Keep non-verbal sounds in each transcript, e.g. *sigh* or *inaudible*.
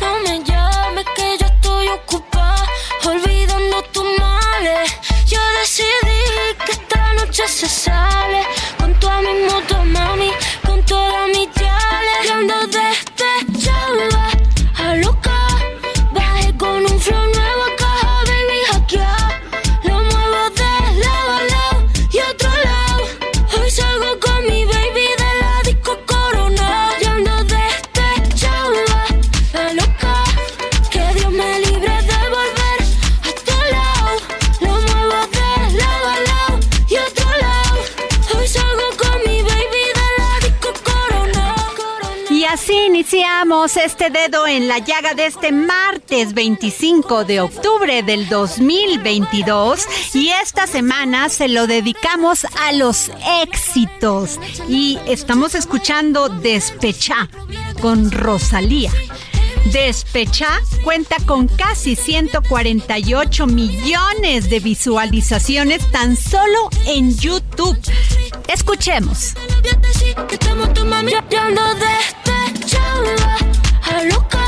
No me llames que yo estoy ocupada olvidando tus males. Yo decidí que esta noche se sale con toda mi moto, mami, con toda mi chale. Iniciamos este dedo en la llaga de este martes 25 de octubre del 2022 y esta semana se lo dedicamos a los éxitos y estamos escuchando Despechá con Rosalía. Despecha cuenta con casi 148 millones de visualizaciones tan solo en YouTube. Escuchemos. Ando despechada, a loca.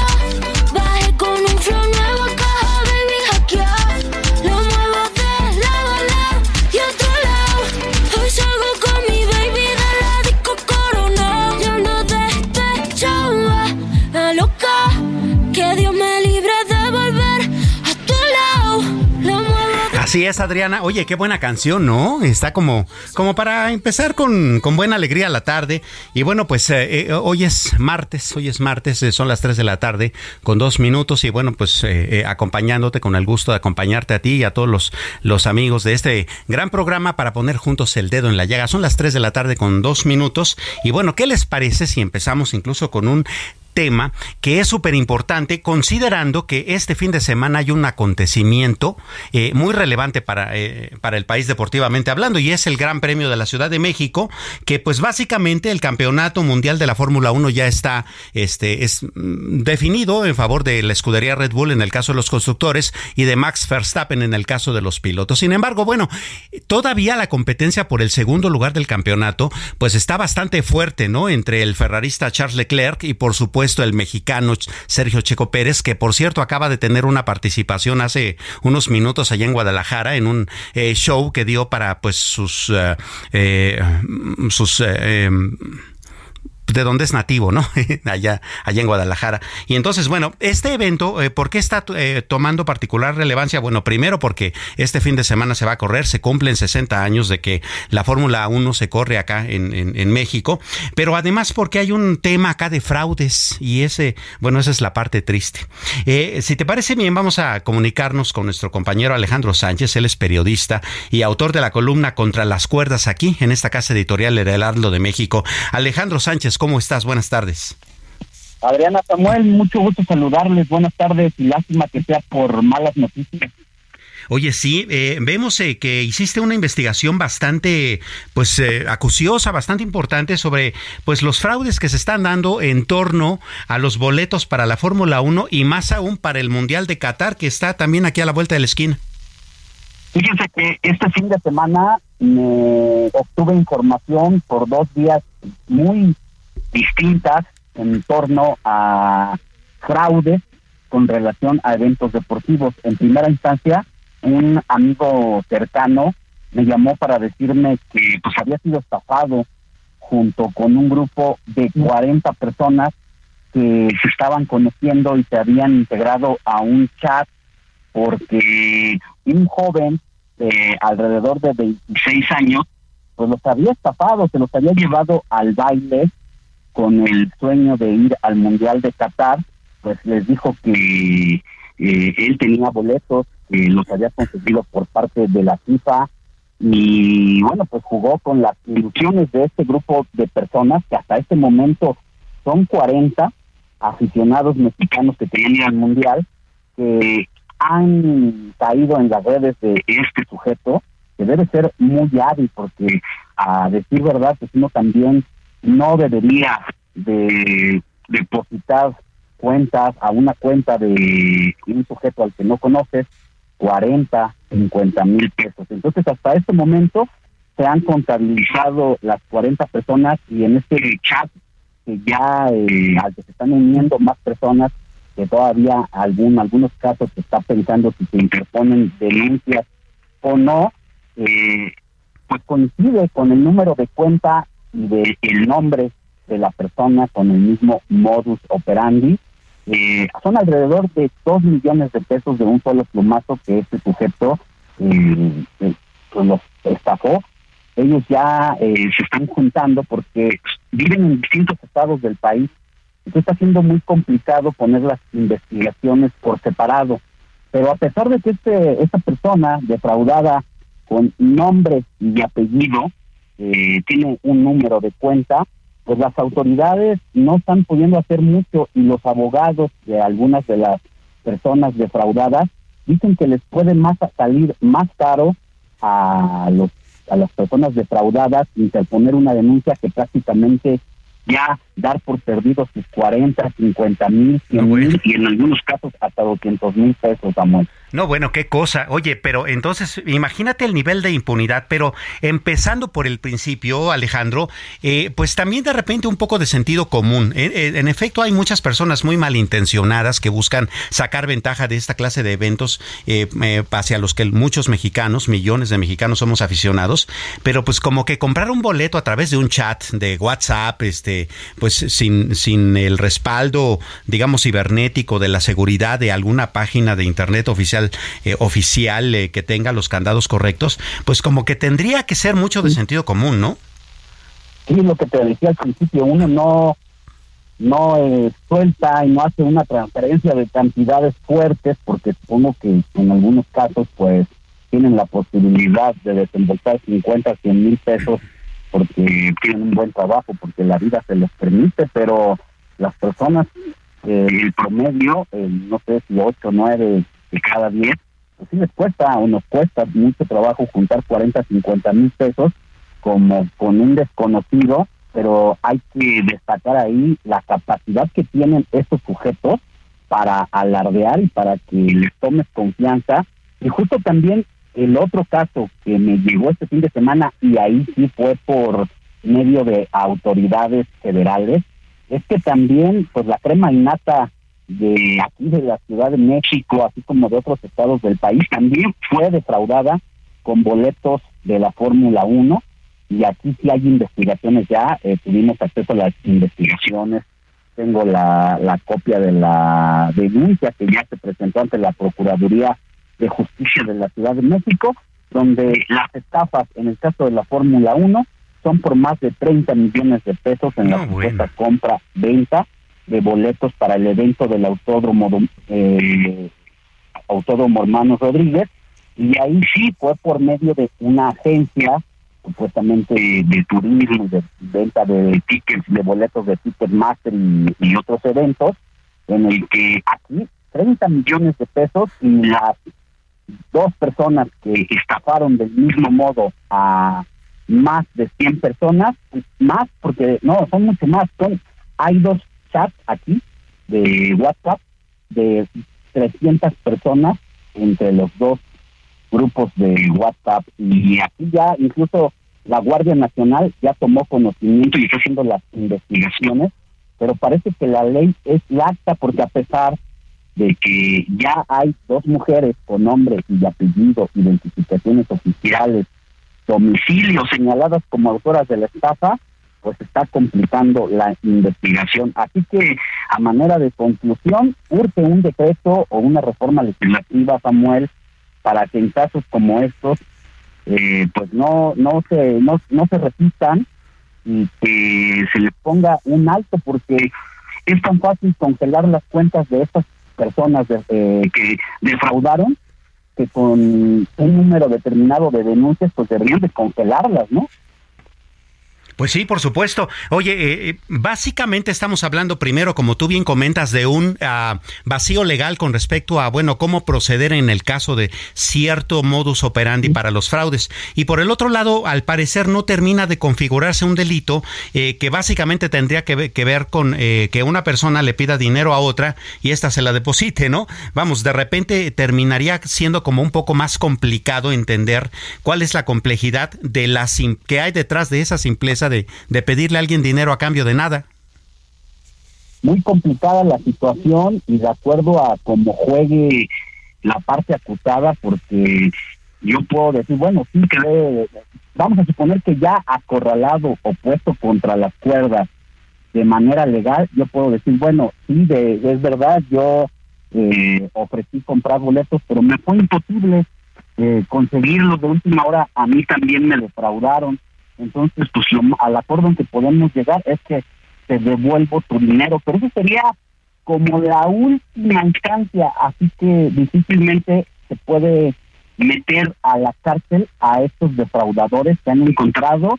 Así es, Adriana. Oye, qué buena canción, ¿no? Está como, como para empezar con, con buena alegría la tarde. Y bueno, pues eh, eh, hoy es martes, hoy es martes, eh, son las 3 de la tarde con dos minutos. Y bueno, pues acompañándote con el gusto de acompañarte a ti y a todos los, los amigos de este gran programa para poner juntos el dedo en la llaga. Son las 3 de la tarde con dos minutos. Y bueno, ¿qué les parece si empezamos incluso con un tema que es súper importante considerando que este fin de semana hay un acontecimiento eh, muy relevante para, eh, para el país deportivamente hablando y es el Gran Premio de la Ciudad de México que pues básicamente el Campeonato Mundial de la Fórmula 1 ya está este, es, mm, definido en favor de la escudería Red Bull en el caso de los constructores y de Max Verstappen en el caso de los pilotos. Sin embargo, bueno, todavía la competencia por el segundo lugar del campeonato pues está bastante fuerte, ¿no? Entre el ferrarista Charles Leclerc y por supuesto el mexicano Sergio Checo Pérez, que por cierto acaba de tener una participación hace unos minutos allá en Guadalajara en un eh, show que dio para pues sus eh, eh, sus eh, em, de donde es nativo, ¿no? *laughs* allá, allá en Guadalajara. Y entonces, bueno, este evento, eh, ¿por qué está eh, tomando particular relevancia? Bueno, primero porque este fin de semana se va a correr, se cumplen 60 años de que la Fórmula 1 se corre acá en, en, México, pero además porque hay un tema acá de fraudes y ese, bueno, esa es la parte triste. Eh, si te parece bien, vamos a comunicarnos con nuestro compañero Alejandro Sánchez, él es periodista y autor de la columna Contra las cuerdas aquí en esta casa editorial Heraldo de México. Alejandro Sánchez, ¿Cómo estás? Buenas tardes. Adriana Samuel, mucho gusto saludarles. Buenas tardes y lástima que sea por malas noticias. Oye, sí, eh, vemos eh, que hiciste una investigación bastante, pues, eh, acuciosa, bastante importante sobre, pues, los fraudes que se están dando en torno a los boletos para la Fórmula 1 y más aún para el Mundial de Qatar, que está también aquí a la vuelta de la esquina. Fíjense que este fin de semana me obtuve información por dos días muy distintas en torno a fraudes con relación a eventos deportivos. En primera instancia, un amigo cercano me llamó para decirme que pues había sido estafado junto con un grupo de 40 personas que se estaban conociendo y se habían integrado a un chat porque un joven de alrededor de 26 años pues los había estafado, se los había llevado al baile con el sueño de ir al Mundial de Qatar, pues les dijo que eh, él tenía boletos, que los había conseguido por parte de la FIFA y bueno, pues jugó con las ilusiones de este grupo de personas que hasta este momento son 40 aficionados mexicanos que ir al Mundial, que han caído en las redes de este sujeto, que debe ser muy hábil porque a decir verdad, pues uno también no debería de depositar cuentas a una cuenta de un sujeto al que no conoces 40, 50 mil pesos. Entonces, hasta este momento se han contabilizado las 40 personas y en este chat que ya eh, al que se están uniendo más personas que todavía algún algunos casos se está pensando si se interponen denuncias o no eh, pues coincide con el número de cuenta y de el nombre de la persona con el mismo modus operandi. Eh, son alrededor de dos millones de pesos de un solo plumazo que este sujeto eh, pues los estafó. Ellos ya se están juntando porque viven en distintos estados del país. Entonces está siendo muy complicado poner las investigaciones por separado. Pero a pesar de que este, esta persona defraudada con nombre y apellido eh, tiene un número de cuenta, pues las autoridades no están pudiendo hacer mucho y los abogados de algunas de las personas defraudadas dicen que les puede más salir más caro a los a las personas defraudadas interponer una denuncia que prácticamente ya dar por perdido sus 40, 50 mil, 100 mil y en algunos casos hasta 200 mil pesos, amor. No, bueno, qué cosa. Oye, pero entonces imagínate el nivel de impunidad, pero empezando por el principio, Alejandro, eh, pues también de repente un poco de sentido común. Eh, eh, en efecto, hay muchas personas muy malintencionadas que buscan sacar ventaja de esta clase de eventos hacia los que muchos mexicanos, millones de mexicanos somos aficionados, pero pues como que comprar un boleto a través de un chat de WhatsApp, este, pues sin, sin el respaldo, digamos, cibernético de la seguridad de alguna página de internet oficial eh, oficial eh, que tenga los candados correctos, pues como que tendría que ser mucho de sentido común, ¿no? Sí, lo que te decía al principio, uno no no eh, suelta y no hace una transferencia de cantidades fuertes porque supongo que en algunos casos pues tienen la posibilidad de desembolsar 50, 100 mil pesos porque tienen un buen trabajo, porque la vida se les permite, pero las personas, el promedio, no sé si 8, 9, de cada 10, pues sí les cuesta o nos cuesta mucho trabajo juntar 40, 50 mil pesos como con un desconocido, pero hay que destacar ahí la capacidad que tienen estos sujetos para alardear y para que les tomes confianza. Y justo también el otro caso que me llegó este fin de semana, y ahí sí fue por medio de autoridades federales, es que también pues la crema innata de aquí de la Ciudad de México, así como de otros estados del país, también fue defraudada con boletos de la Fórmula 1 y aquí sí hay investigaciones ya, eh, tuvimos acceso a las investigaciones, tengo la, la copia de la denuncia que ya se presentó ante la Procuraduría de Justicia de la Ciudad de México, donde las estafas en el caso de la Fórmula 1 son por más de 30 millones de pesos en la supuesta compra-venta de boletos para el evento del autódromo eh, autódromo Hermanos Rodríguez. Y ahí sí fue por medio de una agencia supuestamente de, turismo de venta de tickets de boletos de Ticketmaster y, y otros eventos en el que aquí 30 millones de pesos y las dos personas que estafaron del mismo modo a más de 100 personas, más porque no, son mucho más, son hay dos chat aquí de WhatsApp de 300 personas entre los dos grupos de WhatsApp. Y aquí ya incluso la Guardia Nacional ya tomó conocimiento y está haciendo las investigaciones, pero parece que la ley es laxa porque a pesar de que ya hay dos mujeres con nombres y apellidos, identificaciones oficiales, domicilios señaladas como autoras de la estafa, pues está complicando la investigación. Así que, a manera de conclusión, urge un decreto o una reforma legislativa, Samuel, para que en casos como estos, eh, pues no no se no, no se repitan y que se le ponga un alto, porque es tan fácil congelar las cuentas de estas personas eh, que defraudaron que con un número determinado de denuncias pues deberían de congelarlas, ¿no? Pues sí, por supuesto. Oye, eh, eh, básicamente estamos hablando primero, como tú bien comentas, de un ah, vacío legal con respecto a, bueno, cómo proceder en el caso de cierto modus operandi para los fraudes. Y por el otro lado, al parecer no termina de configurarse un delito eh, que básicamente tendría que ver, con que una persona le pida dinero a otra y ésta se la deposite, ¿no? Vamos, de repente terminaría siendo como un poco más complicado entender cuál es la complejidad de la que hay detrás de esa simpleza de, pedirle a alguien dinero a cambio de nada. Muy complicada la situación y de acuerdo a cómo juegue la parte acusada, porque yo puedo decir, bueno, sí que vamos a suponer que ya acorralado o puesto contra las cuerdas de manera legal, yo puedo decir, bueno, sí, de, es verdad, yo eh, ofrecí comprar boletos, pero me fue imposible eh, conseguirlos de última hora, a mí también me defraudaron. Entonces, pues al acuerdo en que podemos llegar es que te devuelvo tu dinero, pero eso sería como la última instancia, así que difícilmente se puede meter a la cárcel a estos defraudadores que han encontrado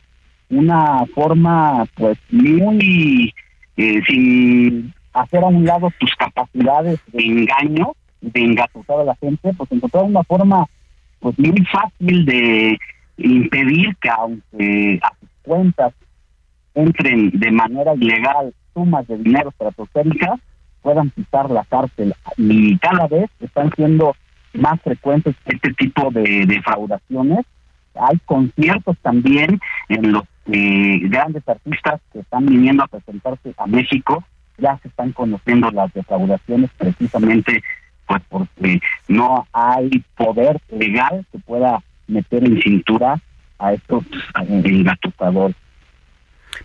una forma pues muy eh, sin hacer a un lado tus capacidades de engaño, de engatusar a la gente, pues encontrar una forma pues muy fácil de impedir que aunque a sus cuentas entren de manera ilegal sumas de dinero estratosféricas, puedan pisar la cárcel. Y cada vez están siendo más frecuentes este tipo de defraudaciones. Hay conciertos también en los que grandes artistas que están viniendo a presentarse a México ya se están conociendo las defraudaciones precisamente pues porque no hay poder legal que pueda meter en cintura a estos engatuzadores.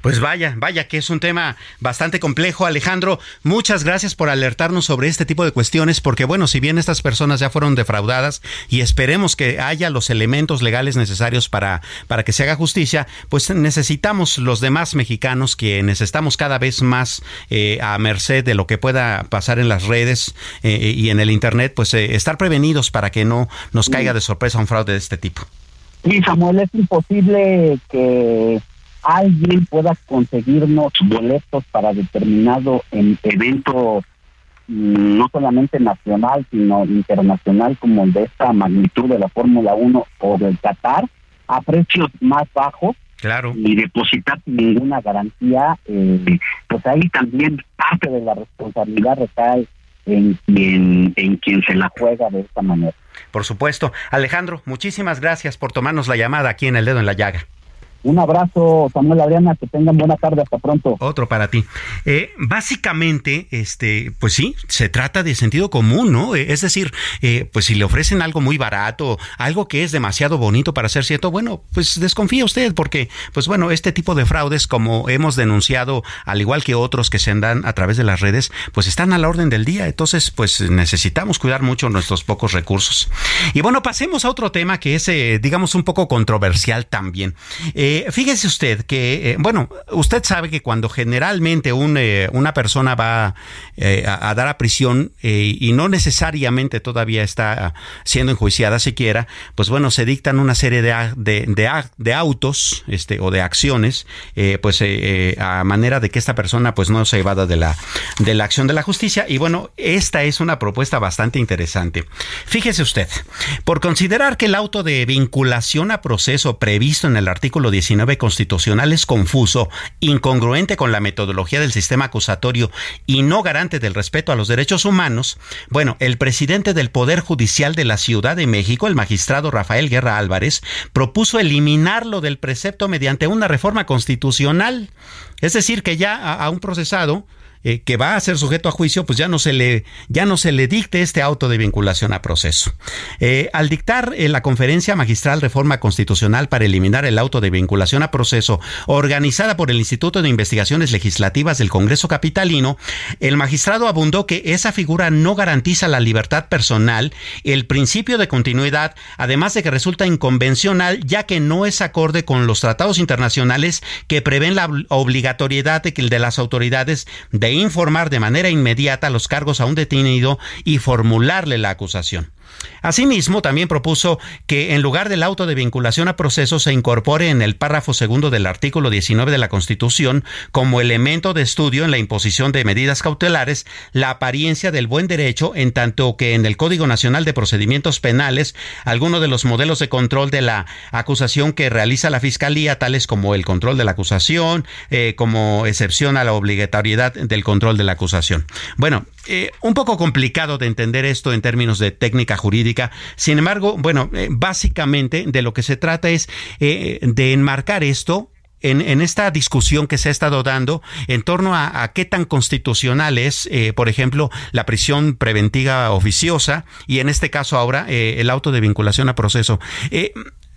Pues vaya, vaya que es un tema bastante complejo, Alejandro. Muchas gracias por alertarnos sobre este tipo de cuestiones, porque bueno, si bien estas personas ya fueron defraudadas y esperemos que haya los elementos legales necesarios para, para que se haga justicia, pues necesitamos los demás mexicanos quienes estamos cada vez más eh, a merced de lo que pueda pasar en las redes eh, y en el Internet, pues eh, estar prevenidos para que no nos caiga de sorpresa un fraude de este tipo. Sí, Samuel, es imposible que alguien pueda conseguirnos boletos para determinado evento mm, no solamente nacional, sino internacional, como el de esta magnitud de la Fórmula 1 o del Qatar, a precios más bajos. Claro. Y depositar ninguna garantía, eh, pues ahí también parte de la responsabilidad recae en quien, en quien se la juega de esta manera. Por supuesto. Alejandro, muchísimas gracias por tomarnos la llamada aquí en El Dedo en la Llaga. Un abrazo, Samuel Adriana, que tengan buena tarde, hasta pronto. Otro para ti. Eh, básicamente, este, pues sí, se trata de sentido común, ¿no? Eh, es decir, eh, pues si le ofrecen algo muy barato, algo que es demasiado bonito para ser cierto, bueno, pues desconfía usted, porque, pues bueno, este tipo de fraudes, como hemos denunciado, al igual que otros que se dan a través de las redes, pues están a la orden del día. Entonces, pues necesitamos cuidar mucho nuestros pocos recursos. Y bueno, pasemos a otro tema que es, digamos, un poco controversial también. Eh, eh, fíjese usted que, eh, bueno, usted sabe que cuando generalmente eh, una persona va a, dar a prisión y no necesariamente todavía está siendo enjuiciada siquiera, pues bueno, se dictan una serie de, de, autos este, o de acciones, pues a manera de que esta persona pues no se evada de la, de la acción de la justicia. Y bueno, esta es una propuesta bastante interesante. Fíjese usted, por considerar que el auto de vinculación a proceso previsto en el artículo 19 constitucional es confuso, incongruente con la metodología del sistema acusatorio y no garante del respeto a los derechos humanos, bueno, el presidente del Poder Judicial de la Ciudad de México, el magistrado Rafael Guerra Álvarez, propuso eliminarlo del precepto mediante una reforma constitucional. Es decir, que ya a, un procesado eh, que va a ser sujeto a juicio, pues ya no se le, ya no se le dicte este auto de vinculación a proceso. Eh, al dictar eh, la conferencia magistral Reforma Constitucional para eliminar el auto de vinculación a proceso, organizada por el Instituto de Investigaciones Legislativas del Congreso Capitalino, el magistrado abundó que esa figura no garantiza la libertad personal, el principio de continuidad, además de que resulta inconvencional, ya que no es acorde con los tratados internacionales que prevén la obligatoriedad de, de las autoridades de informar de manera inmediata los cargos a un detenido y formularle la acusación. Asimismo, también propuso que en lugar del auto de vinculación a proceso se incorpore en el párrafo segundo del artículo 19 de la Constitución como elemento de estudio en la imposición de medidas cautelares la apariencia del buen derecho en tanto que en el Código Nacional de Procedimientos Penales algunos de los modelos de control de la acusación que realiza la Fiscalía, tales como el control de la acusación, eh, como excepción a la obligatoriedad del control de la acusación. Bueno, eh, un poco complicado de entender esto en términos de técnica jurídica. Sin embargo, bueno, eh, básicamente de lo que se trata es eh, de enmarcar esto en, esta discusión que se ha estado dando en torno a, qué tan constitucional es, por ejemplo, la prisión preventiva oficiosa y en este caso ahora el auto de vinculación a proceso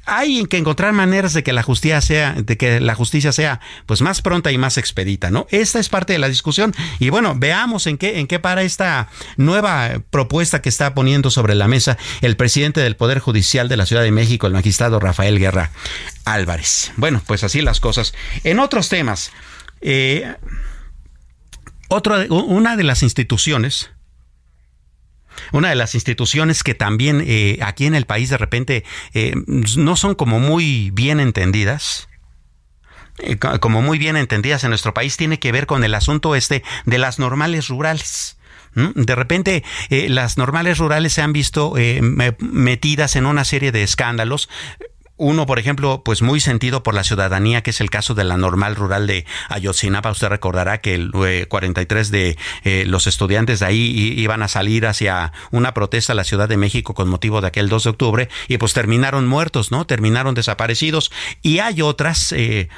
hay que encontrar maneras de que la justicia sea, de que la justicia sea pues más pronta y más expedita, ¿no? Esta es parte de la discusión y bueno, veamos en qué en qué para esta nueva propuesta que está poniendo sobre la mesa el presidente del Poder Judicial de la Ciudad de México, el magistrado Rafael Guerra Álvarez. Bueno, pues así las cosas. En otros temas, eh, una de las instituciones una de las instituciones que también eh, aquí en el país de repente eh, no son como muy bien entendidas eh, como muy bien entendidas en nuestro país tiene que ver con el asunto este de las normales rurales. De repente las normales rurales se han visto metidas en una serie de escándalos uno, por ejemplo, pues muy sentido por la ciudadanía, que es el caso de la normal rural de Ayotzinapa. Usted recordará que el 43 eh, de eh, los estudiantes de ahí iban a salir hacia una protesta a la Ciudad de México con motivo de aquel 2 de octubre y pues terminaron muertos, ¿no? Terminaron desaparecidos. Y hay otras eh,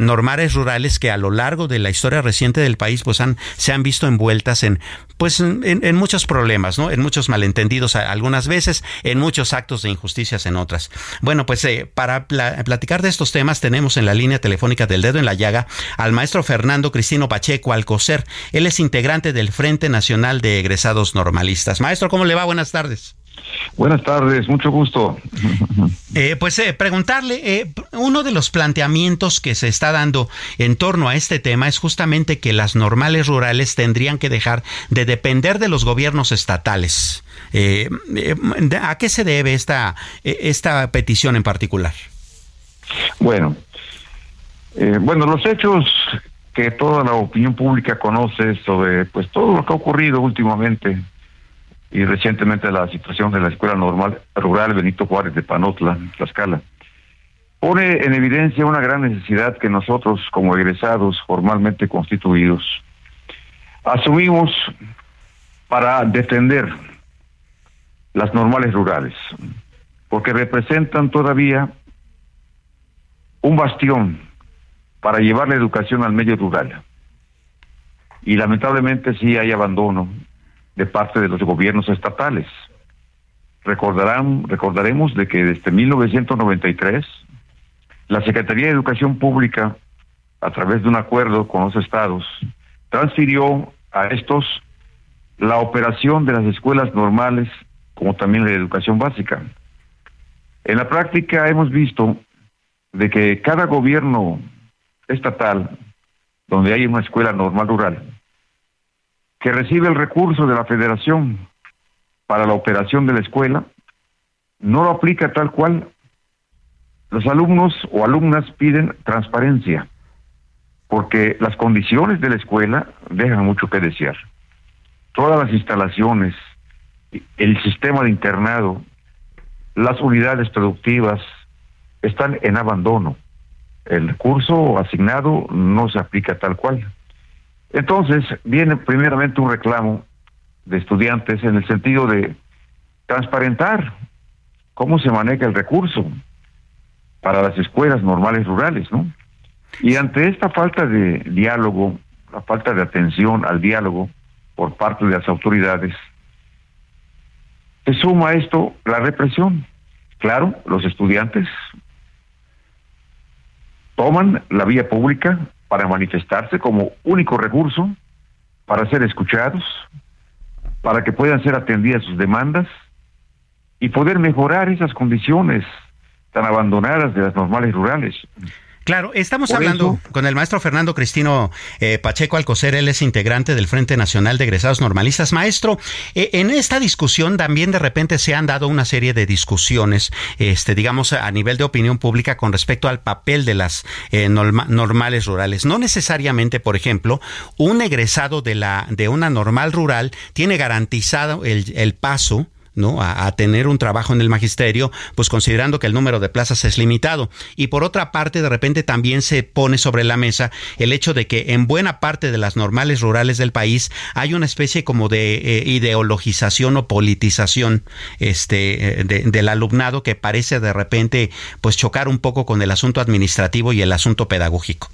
normales rurales que a lo largo de la historia reciente del país pues han, se han visto envueltas en pues en, muchos problemas, ¿no? En muchos malentendidos algunas veces, en muchos actos de injusticias en otras. Bueno, pues para platicar de estos temas tenemos en la línea telefónica del dedo en la llaga al maestro Fernando Cristino Pacheco Alcocer. Él es integrante del Frente Nacional de Egresados Normalistas. Maestro, ¿cómo le va? Buenas tardes. Buenas tardes, mucho gusto. *laughs* Eh, pues eh, preguntarle, eh, uno de los planteamientos que se está dando en torno a este tema es justamente que las normales rurales tendrían que dejar de depender de los gobiernos estatales. ¿A qué se debe esta, esta petición en particular? Bueno, bueno, los hechos que toda la opinión pública conoce sobre pues todo lo que ha ocurrido últimamente y recientemente la situación de la Escuela Normal Rural Benito Juárez de Panotla, Tlaxcala, pone en evidencia una gran necesidad que nosotros como egresados formalmente constituidos asumimos para defender las normales rurales, porque representan todavía un bastión para llevar la educación al medio rural. Y lamentablemente sí hay abandono de parte de los gobiernos estatales. Recordarán, recordaremos de que desde 1993 la Secretaría de Educación Pública, a través de un acuerdo con los estados, transfirió a estos la operación de las escuelas normales como también la educación básica. En la práctica hemos visto de que cada gobierno estatal donde hay una escuela normal rural que recibe el recurso de la federación para la operación de la escuela, no lo aplica tal cual. Los alumnos o alumnas piden transparencia, porque las condiciones de la escuela dejan mucho que desear. Todas las instalaciones, el sistema de internado, las unidades productivas están en abandono. el curso asignado no se aplica tal cual. Entonces, viene primeramente un reclamo de estudiantes en el sentido de transparentar cómo se maneja el recurso para las escuelas normales rurales, ¿no? Y ante esta falta de diálogo, la falta de atención al diálogo por parte de las autoridades, se suma a esto la represión. Claro, los estudiantes toman la vía pública para manifestarse como único recurso, para ser escuchados, para que puedan ser atendidas sus demandas y poder mejorar esas condiciones tan abandonadas de las normales rurales. Claro, estamos hablando con el maestro Fernando Cristino eh, Pacheco Alcocer, él es integrante del Frente Nacional de Egresados Normalistas. Maestro, eh, en esta discusión también de repente se han dado una serie de discusiones, este, digamos, a nivel de opinión pública con respecto al papel de las eh, normales rurales. No necesariamente, por ejemplo, un egresado de, la, de una normal rural tiene garantizado el, el paso ¿no? A, tener un trabajo en el magisterio, pues considerando que el número de plazas es limitado. Y por otra parte, de repente también se pone sobre la mesa el hecho de que en buena parte de las normales rurales del país hay una especie como de eh, ideologización o politización este, eh, del alumnado que parece de repente pues chocar un poco con el asunto administrativo y el asunto pedagógico.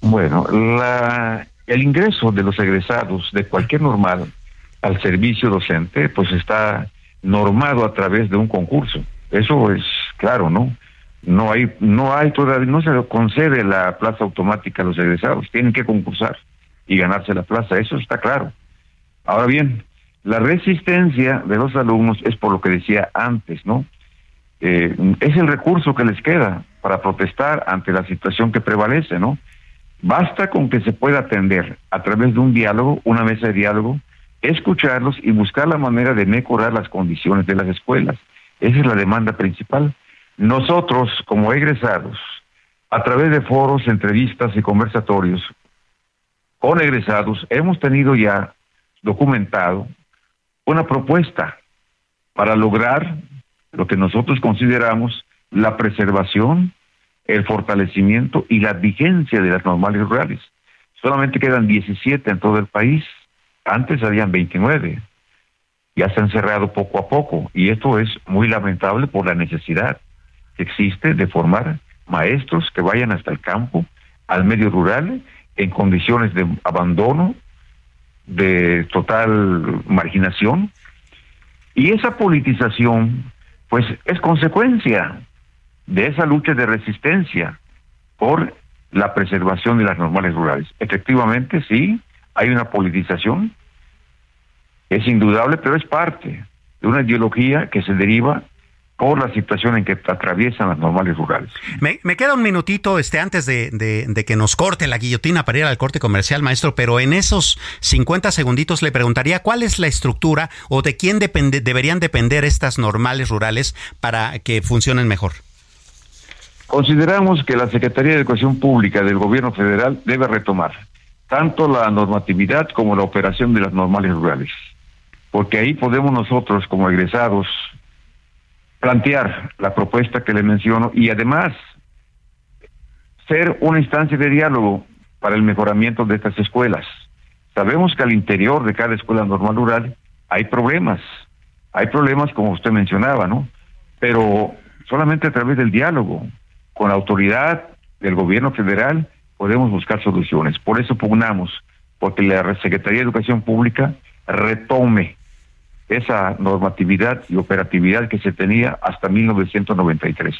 Bueno, la, el ingreso de los egresados de cualquier normal al servicio docente, pues está normado a través de un concurso. Eso es claro, ¿no? No hay, no hay todavía, no se concede la plaza automática a los egresados, tienen que concursar y ganarse la plaza, eso está claro. Ahora bien, la resistencia de los alumnos es por lo que decía antes, ¿no? Eh, es el recurso que les queda para protestar ante la situación que prevalece, ¿no? Basta con que se pueda atender a través de un diálogo, una mesa de diálogo, escucharlos y buscar la manera de mejorar las condiciones de las escuelas. Esa es la demanda principal. Nosotros, como egresados, a través de foros, entrevistas y conversatorios con egresados, hemos tenido ya documentado una propuesta para lograr lo que nosotros consideramos la preservación, el fortalecimiento y la vigencia de las normales rurales. Solamente quedan 17 en todo el país antes habían 29. Ya se han cerrado poco a poco y esto es muy lamentable por la necesidad que existe de formar maestros que vayan hasta el campo, al medio rural, en condiciones de abandono, de total marginación. Y esa politización, pues, es consecuencia de esa lucha de resistencia por la preservación de las normales rurales. Efectivamente, sí, hay una politización, es indudable, pero es parte de una ideología que se deriva por la situación en que atraviesan las normales rurales. Me, queda un minutito este antes de, que nos corte la guillotina para ir al corte comercial, maestro, pero en esos 50 segunditos le preguntaría cuál es la estructura o de quién depende, deberían depender estas normales rurales para que funcionen mejor. Consideramos que la Secretaría de Educación Pública del Gobierno Federal debe retomar tanto la normatividad como la operación de las normales rurales, porque ahí podemos nosotros como egresados plantear la propuesta que le menciono y además ser una instancia de diálogo para el mejoramiento de estas escuelas. Sabemos que al interior de cada escuela normal rural hay problemas, hay problemas como usted mencionaba, ¿no? Pero solamente a través del diálogo con la autoridad del gobierno federal podemos buscar soluciones. Por eso pugnamos, porque la Secretaría de Educación Pública retome esa normatividad y operatividad que se tenía hasta 1993.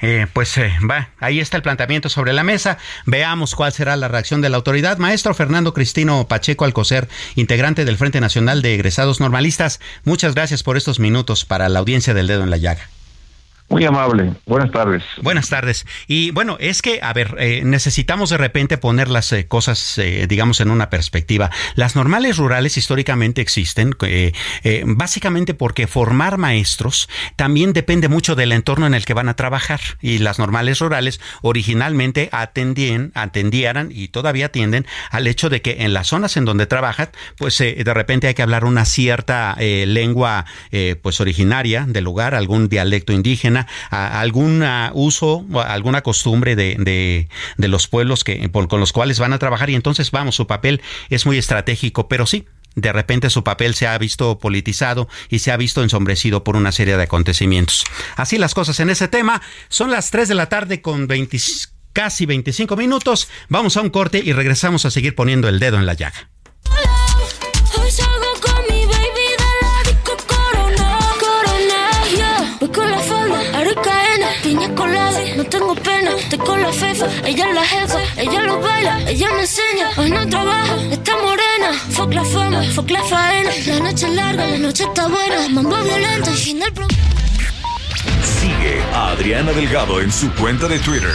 Eh, pues eh, va, ahí está el planteamiento sobre la mesa. Veamos cuál será la reacción de la autoridad. Maestro Fernando Cristino Pacheco Alcocer, integrante del Frente Nacional de Egresados Normalistas, muchas gracias por estos minutos para la audiencia del dedo en la llaga. Muy amable. Buenas tardes. Buenas tardes. Y bueno, es que, a ver, eh, necesitamos de repente poner las eh, cosas, eh, digamos, en una perspectiva. Las normales rurales históricamente existen, básicamente porque formar maestros también depende mucho del entorno en el que van a trabajar. Y las normales rurales originalmente atendían, atendieran y todavía atienden al hecho de que en las zonas en donde trabajan, pues de repente hay que hablar una cierta lengua, pues originaria del lugar, algún dialecto indígena alguna a, algún uso, alguna costumbre de, de, los pueblos que, con los cuales van a trabajar y entonces vamos, su papel es muy estratégico, pero sí, de repente su papel se ha visto politizado y se ha visto ensombrecido por una serie de acontecimientos. Así las cosas en ese tema. Son las 3 de la tarde con casi 25 minutos. Vamos a un corte y regresamos a seguir poniendo el dedo en la llaga. Con la fefa, ella es la jefa, ella lo baila, ella me enseña, hoy no trabaja, está morena, fuck la fama, fuck la faena, la noche es larga, la noche está buena, mambo violento. Fin del Sigue a Adriana Delgado en su cuenta de Twitter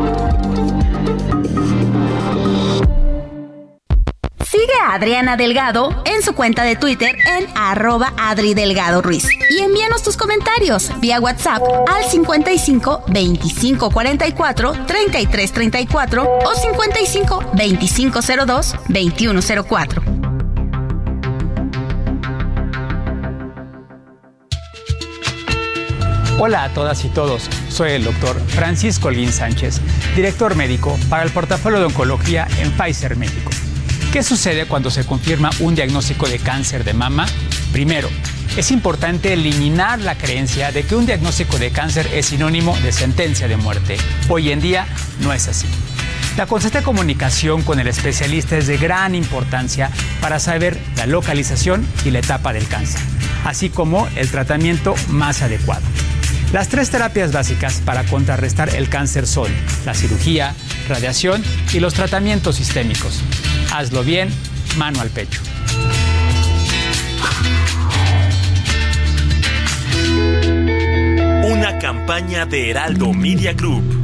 Sigue a Adriana Delgado en su cuenta de Twitter en arroba Adri Delgado Ruiz. Y envíanos tus comentarios vía WhatsApp al 55 25 44 33 34 o 55 25 02 21 04. Hola a todas y todos, soy el doctor Francisco Olguín Sánchez, director médico para el portafolio de oncología en Pfizer México. ¿Qué sucede cuando se confirma un diagnóstico de cáncer de mama? Primero, es importante eliminar la creencia de que un diagnóstico de cáncer es sinónimo de sentencia de muerte. Hoy en día no es así. La constante comunicación con el especialista es de gran importancia para saber la localización y la etapa del cáncer, así como el tratamiento más adecuado. Las tres terapias básicas para contrarrestar el cáncer son la cirugía, radiación y los tratamientos sistémicos. Hazlo bien, mano al pecho. Una campaña de Heraldo Media Group.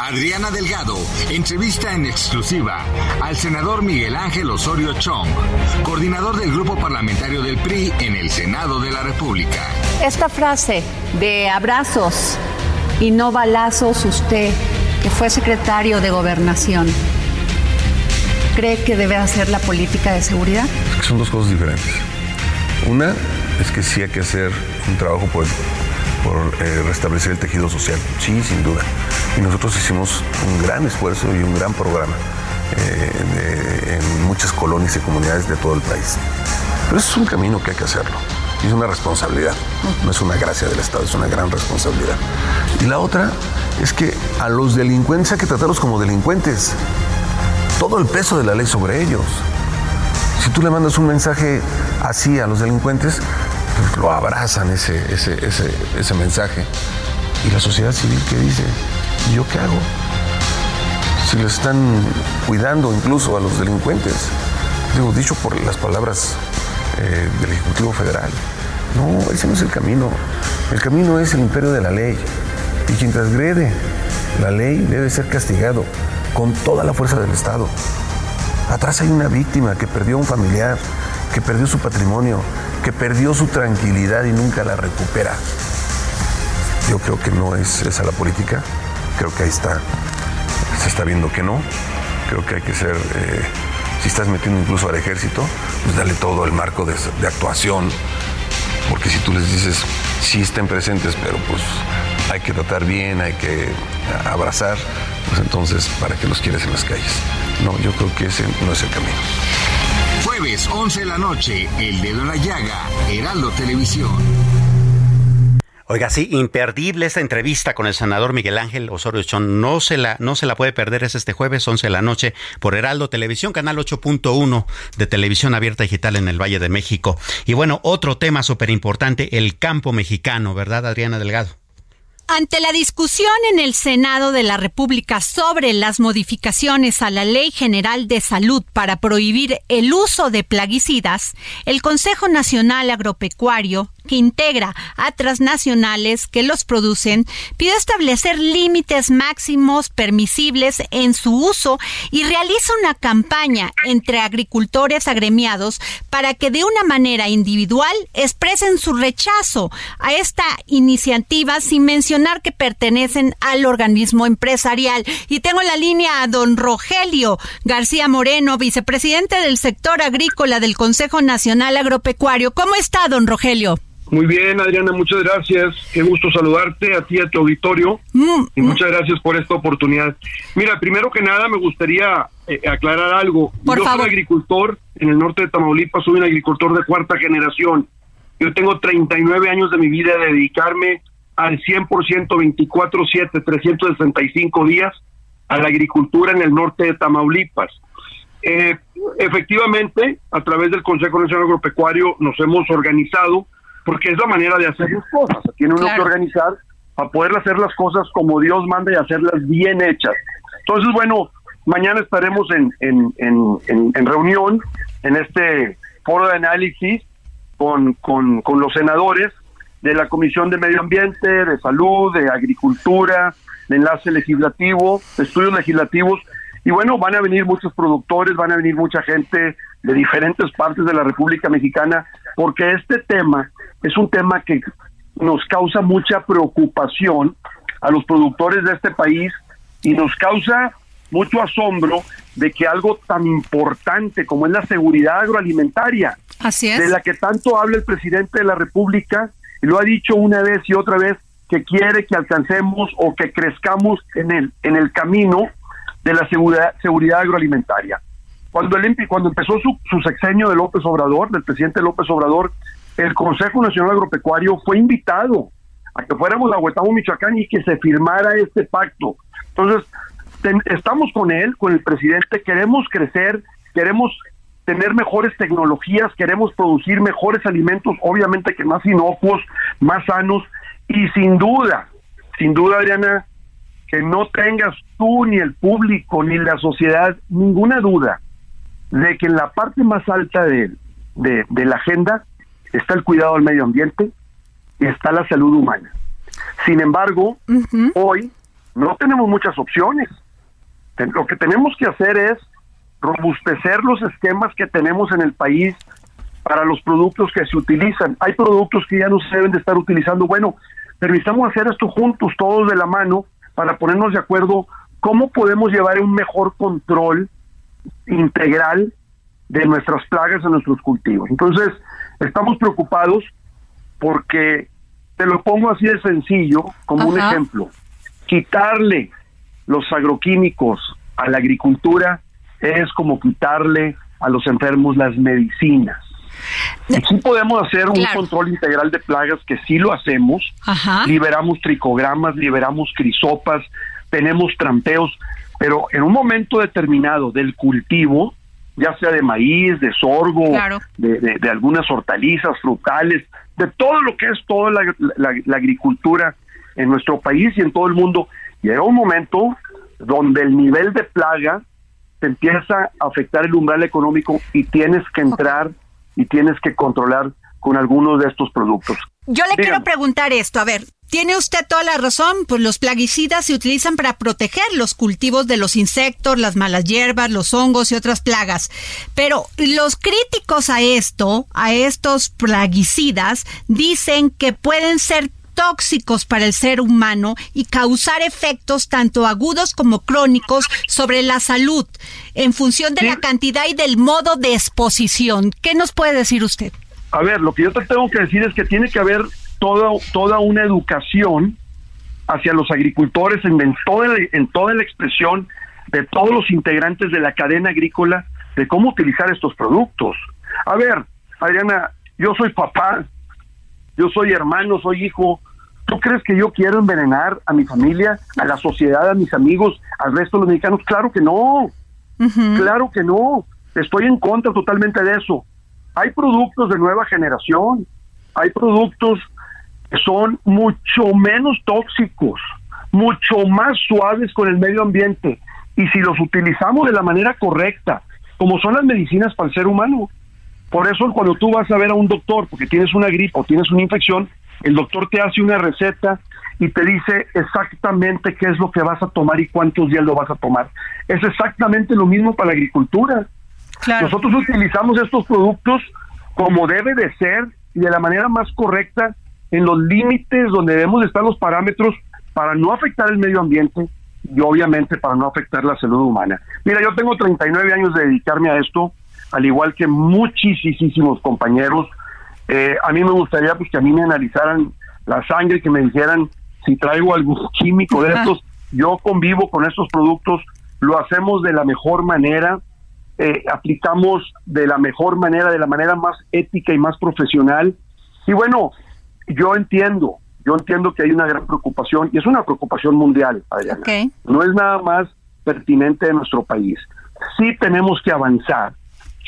Adriana Delgado entrevista en exclusiva al senador Miguel Ángel Osorio Chong, coordinador del grupo parlamentario del PRI en el Senado de la República. Esta frase de abrazos y no balazos usted, que fue secretario de gobernación, cree que debe hacer la política de seguridad? son dos cosas diferentes. Una es que sí hay que hacer un trabajo por, por eh, restablecer el tejido social, sí, sin duda. Y nosotros hicimos un gran esfuerzo y un gran programa eh, en muchas colonias y comunidades de todo el país. Pero es un camino que hay que hacerlo. Y es una responsabilidad. No es una gracia del Estado, es una gran responsabilidad. Y la otra es que a los delincuentes hay que tratarlos como delincuentes todo el peso de la ley sobre ellos. Si tú le mandas un mensaje así a los delincuentes, pues lo abrazan ese, ese, mensaje. ¿Y la sociedad civil qué dice? ¿Y yo qué hago? Si lo están cuidando incluso a los delincuentes. Digo, dicho por las palabras eh, del Ejecutivo Federal. No, ese no es el camino. El camino es el imperio de la ley. Y quien transgrede la ley debe ser castigado con toda la fuerza del Estado. Atrás hay una víctima que perdió un familiar, que perdió su patrimonio, que perdió su tranquilidad y nunca la recupera. Yo creo que no es esa la política, creo que ahí está se está viendo que no. Creo que hay que ser, eh, si estás metiendo incluso al ejército, pues dale todo el marco de actuación, porque si tú les dices, sí estén presentes, pero pues hay que tratar bien, hay que abrazar, pues entonces, ¿para qué los quieres en las calles? No, yo creo que ese no es el camino. Jueves 11 de la noche, El Dedo en la Llaga, Heraldo Televisión. Oiga, sí, imperdible esta entrevista con el senador Miguel Ángel Osorio Chón. No se la, no se la puede perder, es este jueves 11 de la noche por Heraldo Televisión, canal 8.1 de televisión abierta digital en el Valle de México. Y bueno, otro tema súper importante, el campo mexicano, ¿verdad, Adriana Delgado? Ante la discusión en el Senado de la República sobre las modificaciones a la Ley General de Salud para prohibir el uso de plaguicidas, el Consejo Nacional Agropecuario que integra a transnacionales que los producen, pidió establecer límites máximos permisibles en su uso y realiza una campaña entre agricultores agremiados para que de una manera individual expresen su rechazo a esta iniciativa sin mencionar que pertenecen al organismo empresarial. Y tengo la línea a don Rogelio García Moreno, vicepresidente del sector agrícola del Consejo Nacional Agropecuario. ¿Cómo está, don Rogelio? Muy bien, Adriana, muchas gracias. Qué gusto saludarte a ti, a tu auditorio. Mm, y muchas gracias por esta oportunidad. Mira, primero que nada me gustaría eh, aclarar algo. Por Yo favor. soy agricultor en el norte de Tamaulipas, soy un agricultor de cuarta generación. Yo tengo 39 años de mi vida de dedicarme al 100%, 24-7, 365 días a la agricultura en el norte de Tamaulipas. Eh, efectivamente, a través del Consejo Nacional Agropecuario nos hemos organizado porque es la manera de hacer las cosas. Tiene uno que organizar para poder hacer las cosas como Dios manda y hacerlas bien hechas. Entonces, bueno, mañana estaremos en, en, en, en- en reunión en este foro de análisis con, con, con los senadores de la Comisión de Medio Ambiente, de Salud, de Agricultura, de Enlace Legislativo, de Estudios Legislativos. Y bueno, van a venir muchos productores, van a venir mucha gente de diferentes partes de la República Mexicana, porque este tema es un tema que nos causa mucha preocupación a los productores de este país y nos causa mucho asombro de que algo tan importante como es la seguridad agroalimentaria, Así es. de la que tanto habla el presidente de la República, y lo ha dicho una vez y otra vez, que quiere que alcancemos o que crezcamos en el, en el camino de la seguridad, seguridad agroalimentaria. Cuando, el, cuando empezó su, su sexenio de López Obrador, del presidente López Obrador, el Consejo Nacional Agropecuario fue invitado a que fuéramos a Huetamo, Michoacán y que se firmara este pacto. Entonces, estamos con él, con el presidente, queremos crecer, queremos tener mejores tecnologías, queremos producir mejores alimentos, obviamente que más inocuos, más sanos, y sin duda, sin duda, Adriana, que no tengas tú ni el público ni la sociedad ninguna duda de que en la parte más alta de, de la agenda está el cuidado del medio ambiente y está la salud humana. Sin embargo, hoy no tenemos muchas opciones. Lo que tenemos que hacer es robustecer los esquemas que tenemos en el país para los productos que se utilizan. Hay productos que ya no se deben de estar utilizando. Bueno, pero necesitamos hacer esto juntos, todos de la mano, para ponernos de acuerdo cómo podemos llevar un mejor control integral de nuestras plagas en nuestros cultivos. Entonces, estamos preocupados porque, te lo pongo así de sencillo, como un ejemplo, quitarle los agroquímicos a la agricultura es como quitarle a los enfermos las medicinas. Y sí podemos hacer un control integral de plagas, que sí lo hacemos. Ajá. Liberamos tricogramas, liberamos crisopas, tenemos trampeos, pero en un momento determinado del cultivo, ya sea de maíz, de sorgo, Claro. de, de- de algunas hortalizas, frutales, de todo lo que es toda la, la- la agricultura en nuestro país y en todo el mundo, llega un momento donde el nivel de plaga te empieza a afectar el umbral económico y tienes que entrar y tienes que controlar con algunos de estos productos. Yo le quiero preguntar esto, a ver, tiene usted toda la razón, pues los plaguicidas se utilizan para proteger los cultivos de los insectos, las malas hierbas, los hongos y otras plagas. Pero los críticos a esto, a estos plaguicidas, dicen que pueden ser tóxicos para el ser humano y causar efectos tanto agudos como crónicos sobre la salud en función de la cantidad y del modo de exposición. ¿Qué nos puede decir usted? A ver, lo que yo te tengo que decir es que tiene que haber toda, toda una educación hacia los agricultores en, en, toda, en toda la expresión de todos los integrantes de la cadena agrícola de cómo utilizar estos productos. A ver, Adriana, yo soy papá, yo soy hermano, soy hijo. ¿Tú crees que yo quiero envenenar a mi familia, a la sociedad, a mis amigos, al resto de los mexicanos? Claro que no. Claro que no. Estoy en contra totalmente de eso. Hay productos de nueva generación, hay productos son mucho menos tóxicos, mucho más suaves con el medio ambiente. Y si los utilizamos de la manera correcta, como son las medicinas para el ser humano, por eso cuando tú vas a ver a un doctor porque tienes una gripe o tienes una infección, el doctor te hace una receta y te dice exactamente qué es lo que vas a tomar y cuántos días lo vas a tomar. Es exactamente lo mismo para la agricultura. Nosotros utilizamos estos productos como debe de ser y de la manera más correcta en los límites donde debemos estar los parámetros para no afectar el medio ambiente y obviamente para no afectar la salud humana. Mira, yo tengo 39 años de dedicarme a esto, al igual que muchísimos compañeros. Eh, a mí me gustaría pues que a mí me analizaran la sangre, que me dijeran si traigo algún *laughs* químico de estos. Yo convivo con estos productos, lo hacemos de la mejor manera, eh, aplicamos de la mejor manera, de la manera más ética y más profesional. Y bueno, yo entiendo, yo entiendo que hay una gran preocupación y es una preocupación mundial, Adriana. No es nada más pertinente de nuestro país. Sí tenemos que avanzar,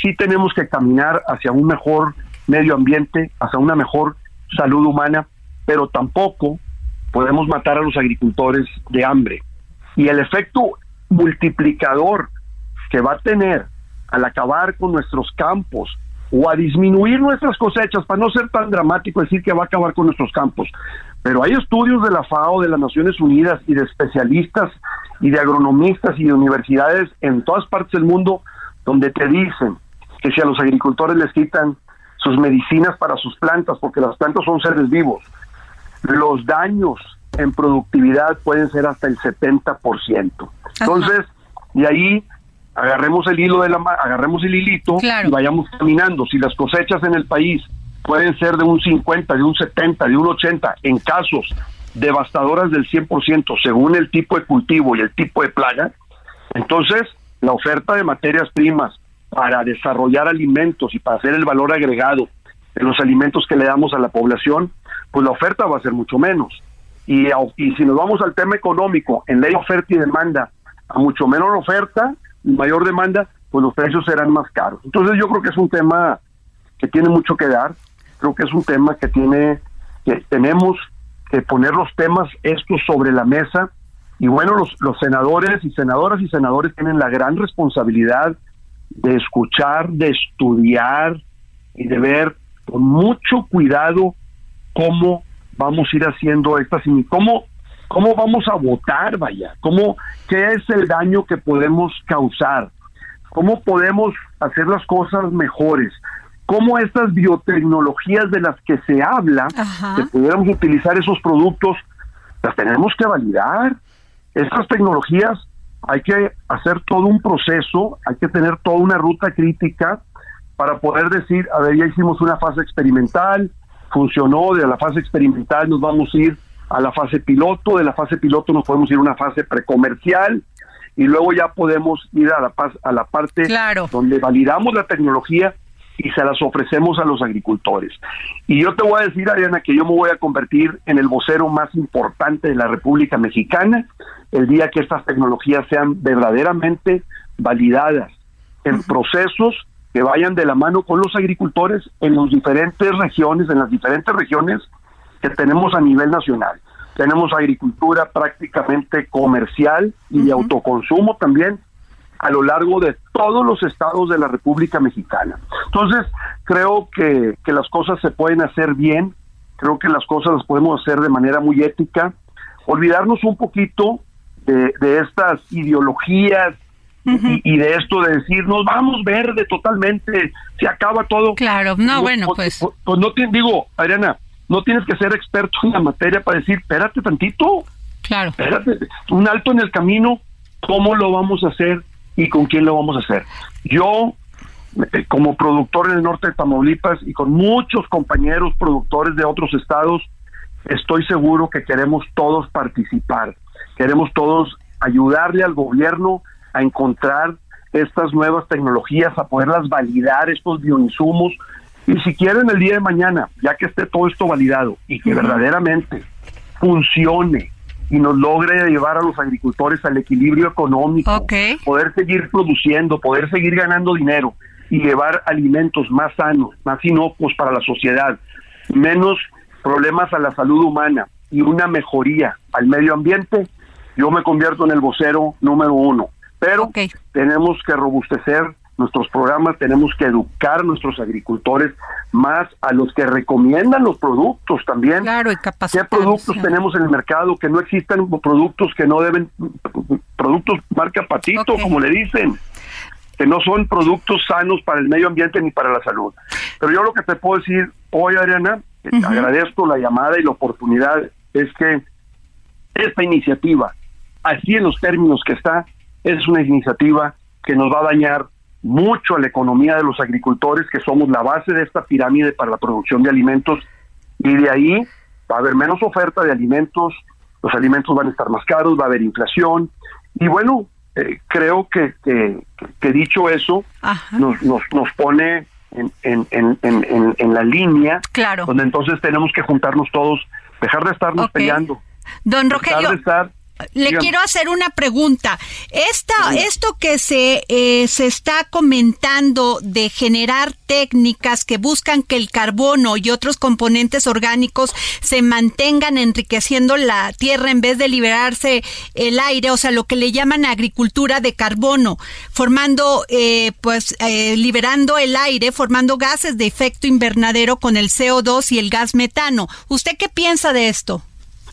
sí tenemos que caminar hacia un mejor medio ambiente, hacia una mejor salud humana, pero tampoco podemos matar a los agricultores de hambre. Y el efecto multiplicador que va a tener al acabar con nuestros campos o a disminuir nuestras cosechas, para no ser tan dramático decir que va a acabar con nuestros campos. Pero hay estudios de la FAO, de las Naciones Unidas y de especialistas y de agronomistas y de universidades en todas partes del mundo donde te dicen que si a los agricultores les quitan sus medicinas para sus plantas, porque las plantas son seres vivos, los daños en productividad pueden ser hasta el 70%. Entonces, y ahí agarremos el hilo de la agarremos el hilito y vayamos caminando. Si las cosechas en el país pueden ser de un 50, de un 70, de un 80 en casos devastadoras del 100% según el tipo de cultivo y el tipo de plaga, entonces la oferta de materias primas para desarrollar alimentos y para hacer el valor agregado en los alimentos que le damos a la población, pues la oferta va a ser mucho menos. Y, y si nos vamos al tema económico, en ley oferta y demanda, a mucho menos oferta, mayor demanda, pues los precios serán más caros. Entonces yo creo que es un tema que tiene mucho que dar, creo que es un tema que tiene, que tenemos que poner los temas estos sobre la mesa y bueno, los, los senadores y senadoras y senadores tienen la gran responsabilidad de escuchar, de estudiar y de ver con mucho cuidado cómo vamos a ir haciendo estas y cómo cómo vamos a votar, vaya, cómo qué es el daño que podemos causar, cómo podemos hacer las cosas mejores, cómo estas biotecnologías de las que se habla, que pudiéramos utilizar esos productos, las tenemos que validar. Estas tecnologías hay que hacer todo un proceso, hay que tener toda una ruta crítica para poder decir, a ver, ya hicimos una fase experimental, funcionó, de la fase experimental nos vamos a ir a la fase piloto, de la fase piloto nos podemos ir a una fase precomercial y luego ya podemos ir a la, a la parte donde validamos la tecnología y se las ofrecemos a los agricultores. Y yo te voy a decir, Ariana, que yo me voy a convertir en el vocero más importante de la República Mexicana el día que estas tecnologías sean verdaderamente validadas en procesos que vayan de la mano con los agricultores en las diferentes regiones, en las diferentes regiones que tenemos a nivel nacional. Tenemos agricultura prácticamente comercial y de autoconsumo también a lo largo de todos los estados de la República Mexicana. Entonces, creo que, que las cosas se pueden hacer bien, creo que las cosas las podemos hacer de manera muy ética, olvidarnos un poquito de, de estas ideologías y, de esto de decir nos vamos verde totalmente, se acaba todo. Claro, no, bueno, pues. Pues, no te digo, Adriana, no tienes que ser experto en la materia para decir, espérate tantito. Claro. Espérate, un alto en el camino, ¿cómo lo vamos a hacer y con quién lo vamos a hacer? Yo, eh, como productor en el norte de Tamaulipas y con muchos compañeros productores de otros estados, estoy seguro que queremos todos participar, queremos todos ayudarle al gobierno a encontrar estas nuevas tecnologías, a poderlas validar, estos bioinsumos, y si quieren el día de mañana, ya que esté todo esto validado y que verdaderamente funcione y nos logre llevar a los agricultores al equilibrio económico, poder seguir produciendo, poder seguir ganando dinero y llevar alimentos más sanos, más inocuos para la sociedad, menos problemas a la salud humana y una mejoría al medio ambiente, yo me convierto en el vocero número uno. Pero tenemos que robustecer nuestros programas, tenemos que educar a nuestros agricultores más a los que recomiendan los productos también. Claro, y ¿Qué productos tenemos en el mercado? Que no existan productos que no deben, productos marca patito, como le dicen, que no son productos sanos para el medio ambiente ni para la salud. Pero yo lo que te puedo decir hoy, Ariana, agradezco la llamada y la oportunidad, es que esta iniciativa, así en los términos que está, es una iniciativa que nos va a dañar mucho a la economía de los agricultores, que somos la base de esta pirámide para la producción de alimentos, y de ahí va a haber menos oferta de alimentos, los alimentos van a estar más caros, va a haber inflación, y bueno, eh, creo que, que, dicho eso, nos, nos, nos pone en, en, en, en, la línea, claro. donde entonces tenemos que juntarnos todos, dejar de estarnos peleando. Don Rogelio, le quiero hacer una pregunta. Esta, esto que se, eh, se está comentando de generar técnicas que buscan que el carbono y otros componentes orgánicos se mantengan enriqueciendo la tierra en vez de liberarse el aire, o sea, lo que le llaman agricultura de carbono, formando, eh, pues, eh, liberando el aire, formando gases de efecto invernadero con el CO2 y el gas metano. ¿Usted qué piensa de esto?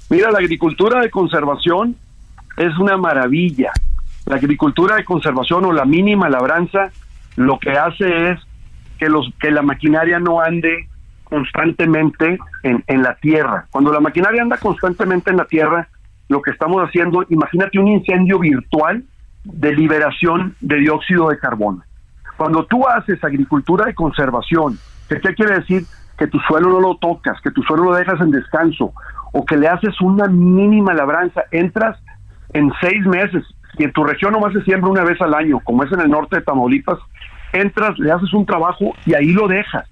Mira, la agricultura de conservación es una maravilla. La agricultura de conservación o la mínima labranza lo que hace es que los que la maquinaria no ande constantemente en, en la tierra. Cuando la maquinaria anda constantemente en la tierra, lo que estamos haciendo, imagínate un incendio virtual de liberación de dióxido de carbono. Cuando tú haces agricultura de conservación, ¿qué quiere decir? Que tu suelo no lo tocas, que tu suelo lo dejas en descanso, o que le haces una mínima labranza, entras en seis meses, y en tu región nomás se siembra una vez al año, como es en el norte de Tamaulipas, entras, le haces un trabajo y ahí lo dejas.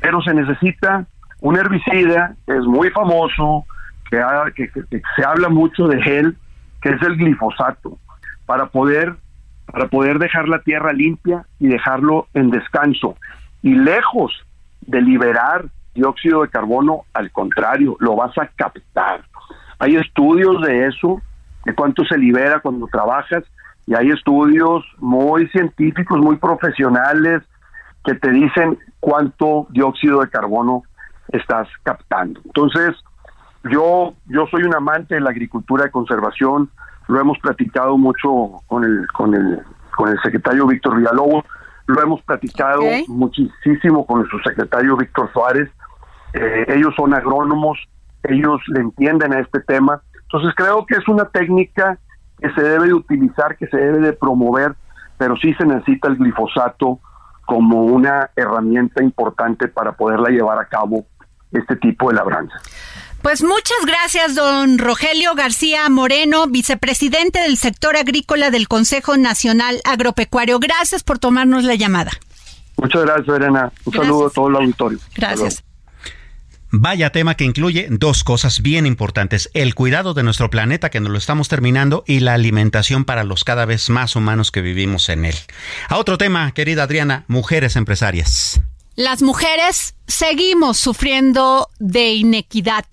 Pero se necesita un herbicida es muy famoso, que, que, se habla mucho de él, que es el glifosato, para poder, para poder dejar la tierra limpia y dejarlo en descanso. Y lejos de liberar dióxido de carbono, al contrario, lo vas a captar. Hay estudios de eso, de cuánto se libera cuando trabajas, y hay estudios muy científicos, muy profesionales, que te dicen cuánto dióxido de carbono estás captando. Entonces, yo, yo soy un amante de la agricultura de conservación, lo hemos platicado mucho con el, con el, con el secretario Víctor Villalobos, lo hemos platicado muchísimo con su secretario Víctor Suárez, eh, ellos son agrónomos, ellos le entienden a este tema. Entonces creo que es una técnica que se debe de utilizar, que se debe de promover, pero sí se necesita el glifosato como una herramienta importante para poderla llevar a cabo este tipo de labranza. Pues muchas gracias, don Rogelio García Moreno, vicepresidente del sector agrícola del Consejo Nacional Agropecuario. Gracias por tomarnos la llamada. Muchas gracias, Elena. Un saludo a todo el auditorio. Gracias. Vaya tema que incluye dos cosas bien importantes, el cuidado de nuestro planeta que nos lo estamos terminando y la alimentación para los cada vez más humanos que vivimos en él. A otro tema, querida Adriana, mujeres empresarias. Las mujeres seguimos sufriendo de inequidad,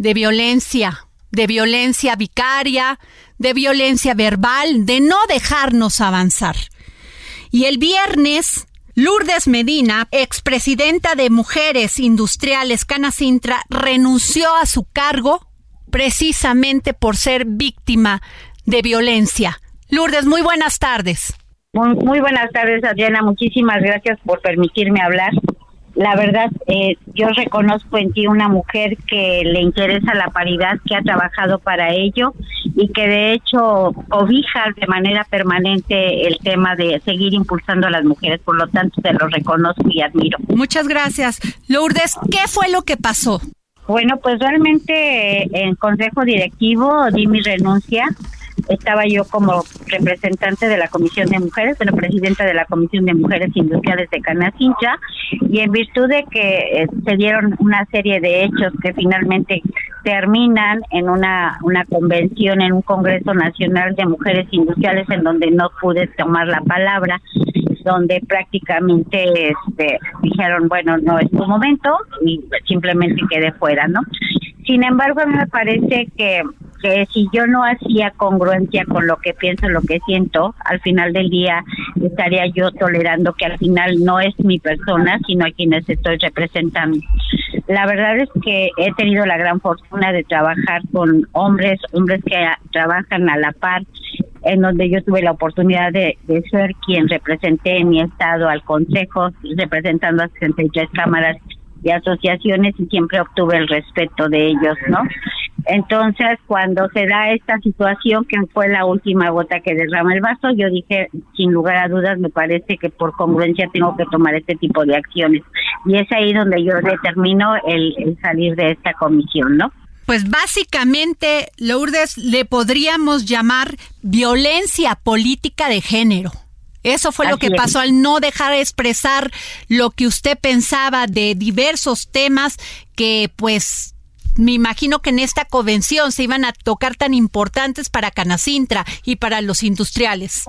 de violencia, de violencia vicaria, de violencia verbal, de no dejarnos avanzar. Y el viernes Lourdes Medina, expresidenta de Mujeres Industriales Canacintra, renunció a su cargo precisamente por ser víctima de violencia. Lourdes, muy buenas tardes. Muy, buenas tardes, Adriana. Muchísimas gracias por permitirme hablar. La verdad, eh, yo reconozco en ti una mujer que le interesa la paridad, que ha trabajado para ello y que de hecho cobija de manera permanente el tema de seguir impulsando a las mujeres. Por lo tanto, te lo reconozco y admiro. Muchas gracias. Lourdes, ¿qué fue lo que pasó? Bueno, pues realmente en consejo directivo di mi renuncia estaba yo como representante de la Comisión de Mujeres, la presidenta de la Comisión de Mujeres Industriales de Canacincha, y en virtud de que eh, se dieron una serie de hechos que finalmente terminan en una, una convención, en un Congreso Nacional de Mujeres Industriales en donde no pude tomar la palabra, donde prácticamente este, dijeron, bueno, no es tu momento y simplemente quedé fuera, ¿no? Sin embargo, a me parece que que si yo no hacía congruencia con lo que pienso, lo que siento, al final del día estaría yo tolerando que al final no es mi persona, sino a quienes estoy representando. La verdad es que he tenido la gran fortuna de trabajar con hombres, hombres que trabajan a la par, en donde yo tuve la oportunidad de, de ser quien representé en mi estado al consejo, representando a 63 cámaras y asociaciones y siempre obtuve el respeto de ellos, ¿no? Entonces, cuando se da esta situación, que fue la última gota que derrama el vaso, yo dije, sin lugar a dudas, me parece que por congruencia tengo que tomar este tipo de acciones. Y es ahí donde yo determino el, el salir de esta comisión, ¿no? Pues básicamente, Lourdes, le podríamos llamar violencia política de género. Eso fue lo que pasó al no dejar expresar lo que usted pensaba de diversos temas que pues me imagino que en esta convención se iban a tocar tan importantes para Canacintra y para los industriales.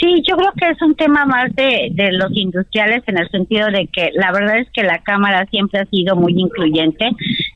Sí, yo creo que es un tema más de, de los industriales en el sentido de que la verdad es que la Cámara siempre ha sido muy incluyente.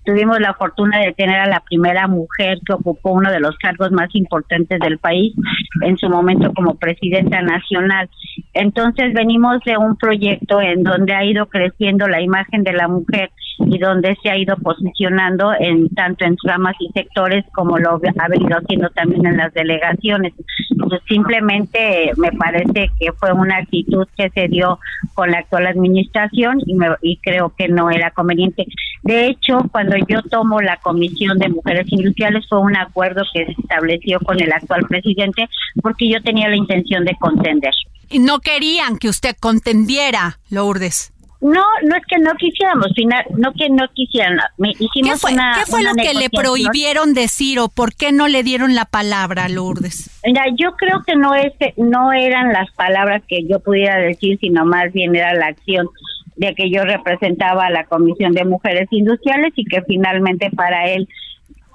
Tuvimos la fortuna de tener a la primera mujer que ocupó uno de los cargos más importantes del país en su momento como presidenta nacional. Entonces venimos de un proyecto en donde ha ido creciendo la imagen de la mujer y donde se ha ido posicionando en tanto en ramas y sectores como lo ha venido haciendo también en las delegaciones. Pues simplemente me parece que fue una actitud que se dio con la actual administración y, me, y creo que no era conveniente. De hecho, cuando yo tomo la Comisión de Mujeres Industriales fue un acuerdo que se estableció con el actual presidente porque yo tenía la intención de contender. Y no querían que usted contendiera, Lourdes. No, no es que no quisiéramos, final, no que no quisieran. hicimos ¿Qué fue, ¿qué fue lo que le prohibieron decir o por qué no le dieron la palabra, Lourdes? Mira, yo creo que no es no eran las palabras que yo pudiera decir, sino más bien era la acción de que yo representaba a la Comisión de Mujeres Industriales y que finalmente para él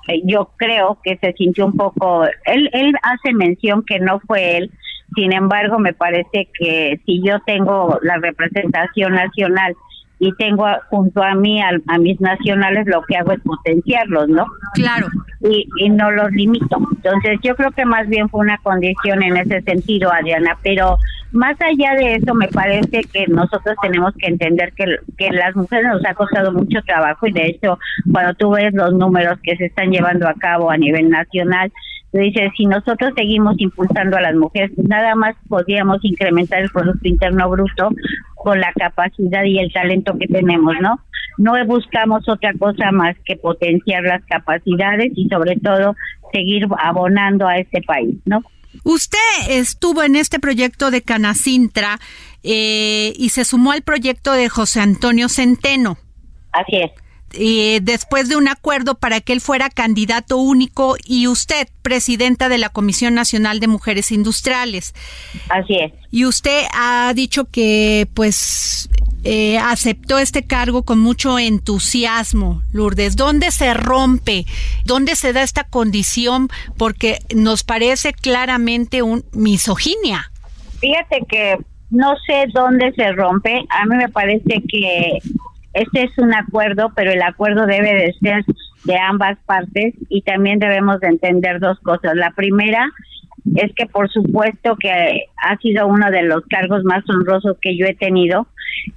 eh, yo creo que se sintió un poco él él hace mención que no fue él sin embargo, me parece que si yo tengo la representación nacional y tengo junto a mí a, mis nacionales, lo que hago es potenciarlos, ¿no? Claro. Y, y no los limito. Entonces, yo creo que más bien fue una condición en ese sentido, Adriana, pero más allá de eso, me parece que nosotros tenemos que entender que, que las mujeres nos ha costado mucho trabajo y de hecho, cuando tú ves los números que se están llevando a cabo a nivel nacional, dice, si nosotros seguimos impulsando a las mujeres, nada más podríamos incrementar el Producto Interno Bruto con la capacidad y el talento que tenemos, ¿no? No buscamos otra cosa más que potenciar las capacidades y sobre todo seguir abonando a este país, ¿no? Usted estuvo en este proyecto de Canacintra eh, y se sumó al proyecto de José Antonio Centeno. Así es. Eh, después de un acuerdo para que él fuera candidato único y usted presidenta de la Comisión Nacional de Mujeres Industriales. Así es. Y usted ha dicho que pues eh, aceptó este cargo con mucho entusiasmo, Lourdes. ¿Dónde se rompe? ¿Dónde se da esta condición? Porque nos parece claramente un misoginia. Fíjate que no sé dónde se rompe. A mí me parece que este es un acuerdo, pero el acuerdo debe de ser de ambas partes y también debemos de entender dos cosas. La primera es que por supuesto que ha sido uno de los cargos más honrosos que yo he tenido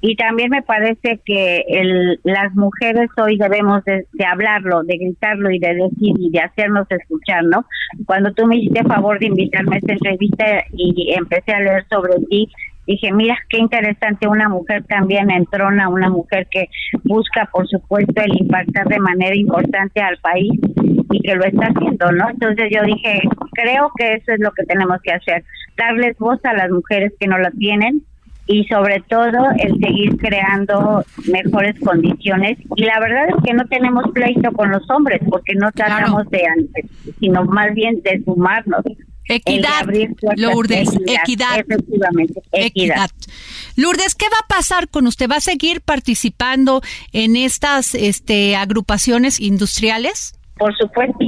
y también me parece que el, las mujeres hoy debemos de, hablarlo, de gritarlo y de decir y de hacernos escuchar, ¿no? Cuando tú me hiciste favor de invitarme a esta entrevista y empecé a leer sobre ti, dije, mira, qué interesante, una mujer también entrona, una mujer que busca, por supuesto, el impactar de manera importante al país y que lo está haciendo, ¿no? Entonces yo dije, creo que eso es lo que tenemos que hacer, darles voz a las mujeres que no la tienen y sobre todo el seguir creando mejores condiciones. Y la verdad es que no tenemos pleito con los hombres porque no tratamos de antes, sino más bien de sumarnos. Equidad, Lourdes, equidad. Efectivamente, equidad. Lourdes, ¿qué va a pasar con usted? ¿Va a seguir participando en estas este, agrupaciones industriales? Por supuesto,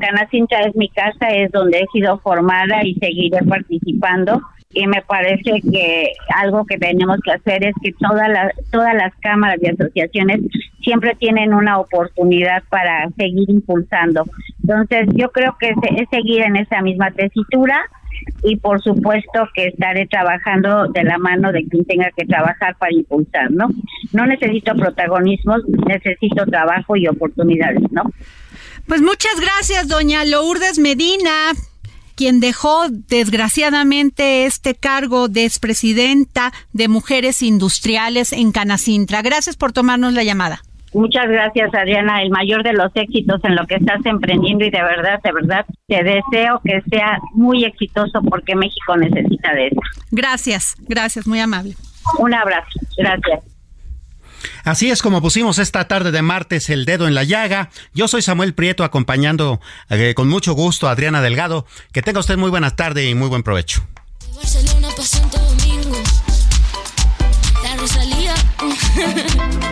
Canacincha es mi casa, es donde he sido formada y seguiré participando y me parece que algo que tenemos que hacer es que todas las todas las cámaras y asociaciones siempre tienen una oportunidad para seguir impulsando. Entonces, yo creo que es, seguir en esa misma tesitura y por supuesto que estaré trabajando de la mano de quien tenga que trabajar para impulsar, ¿no? No necesito protagonismos, necesito trabajo y oportunidades, ¿no? Pues muchas gracias, doña Lourdes Medina quien dejó desgraciadamente este cargo de expresidenta de Mujeres Industriales en Canacintra. Gracias por tomarnos la llamada. Muchas gracias, Adriana. El mayor de los éxitos en lo que estás emprendiendo y de verdad, de verdad, te deseo que sea muy exitoso porque México necesita de eso. Gracias, gracias, muy amable. Un abrazo, gracias. Así es como pusimos esta tarde de martes el dedo en la llaga. Yo soy Samuel Prieto acompañando eh, con mucho gusto a Adriana Delgado. Que tenga usted muy buena tarde y muy buen provecho. *laughs*